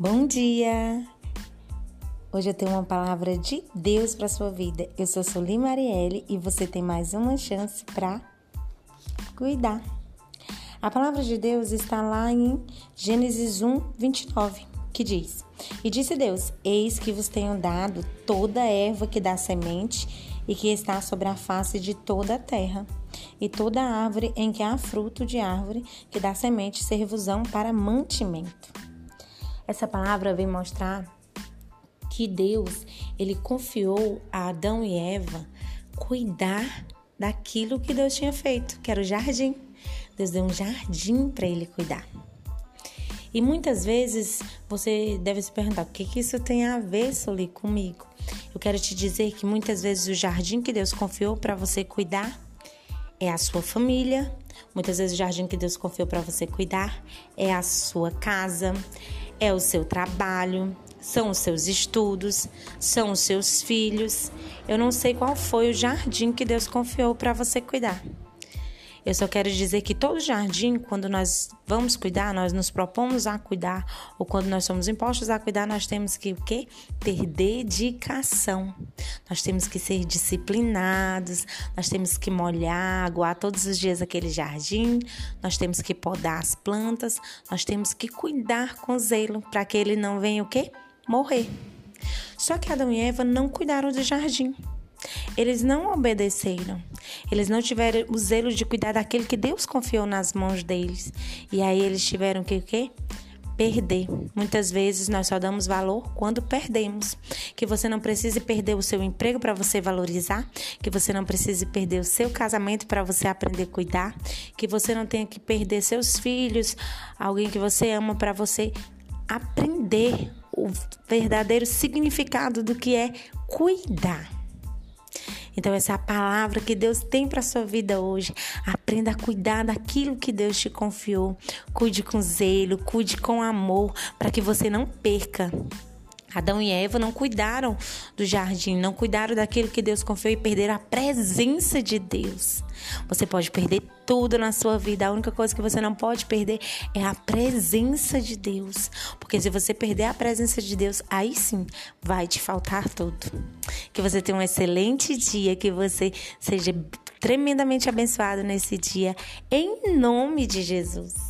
Bom dia! Hoje eu tenho uma palavra de Deus para sua vida. Eu sou Soli Marielle e você tem mais uma chance para cuidar. A palavra de Deus está lá em Gênesis 1, 29, que diz: E disse Deus: Eis que vos tenho dado toda erva que dá semente e que está sobre a face de toda a terra, e toda árvore em que há fruto de árvore que dá semente servosão para mantimento. Essa palavra vem mostrar que Deus, ele confiou a Adão e Eva cuidar daquilo que Deus tinha feito, que era o jardim. Deus deu um jardim para ele cuidar. E muitas vezes você deve se perguntar: o que, que isso tem a ver, Soli, comigo? Eu quero te dizer que muitas vezes o jardim que Deus confiou para você cuidar é a sua família. Muitas vezes o jardim que Deus confiou para você cuidar é a sua casa, é o seu trabalho, são os seus estudos, são os seus filhos. Eu não sei qual foi o jardim que Deus confiou para você cuidar. Eu só quero dizer que todo jardim, quando nós vamos cuidar, nós nos propomos a cuidar, ou quando nós somos impostos a cuidar, nós temos que o quê? Ter dedicação. Nós temos que ser disciplinados, nós temos que molhar, aguar todos os dias aquele jardim, nós temos que podar as plantas, nós temos que cuidar com zelo para que ele não venha o quê? Morrer. Só que Adão e Eva não cuidaram do jardim. Eles não obedeceram. Eles não tiveram o zelo de cuidar daquele que Deus confiou nas mãos deles. E aí eles tiveram que o quê? Perder. Muitas vezes nós só damos valor quando perdemos. Que você não precise perder o seu emprego para você valorizar, que você não precise perder o seu casamento para você aprender a cuidar, que você não tenha que perder seus filhos, alguém que você ama para você aprender o verdadeiro significado do que é cuidar. Então, essa é a palavra que Deus tem para sua vida hoje. Aprenda a cuidar daquilo que Deus te confiou. Cuide com zelo, cuide com amor, para que você não perca. Adão e Eva não cuidaram do jardim, não cuidaram daquilo que Deus confiou e perderam a presença de Deus. Você pode perder tudo na sua vida, a única coisa que você não pode perder é a presença de Deus. Porque se você perder a presença de Deus, aí sim vai te faltar tudo. Que você tenha um excelente dia, que você seja tremendamente abençoado nesse dia, em nome de Jesus.